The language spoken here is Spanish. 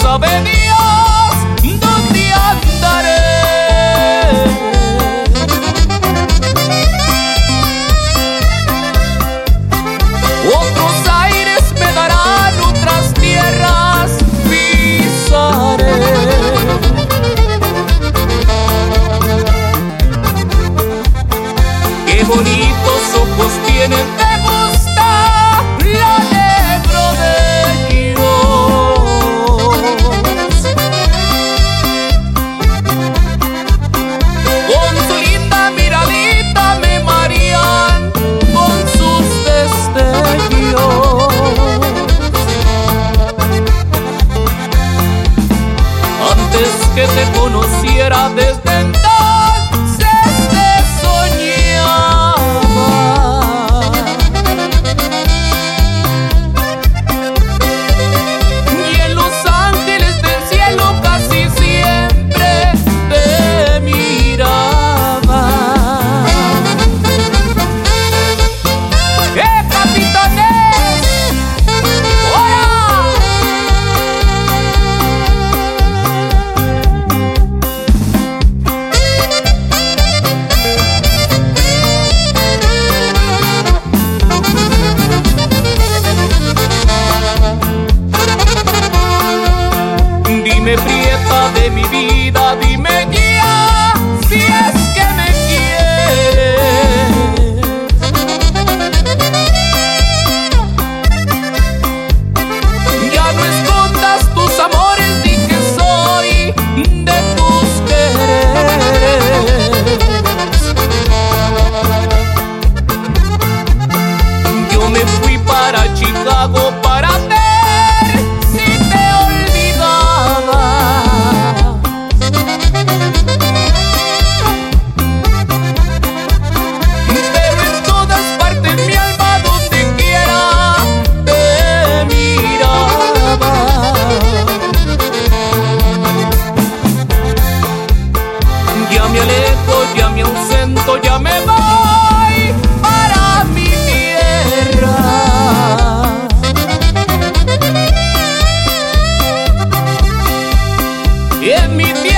sabe Dios dónde andaré. Otros aires me darán, otras tierras pisaré. Qué bonitos ojos tienen, te gusta te conociera desde Dime prieta de mi vida, dime ya si es que me quieres. Ya no escondas tus amores, di que soy de tus quereres. Yo me fui para Chicago ya me voy para mi mi tierra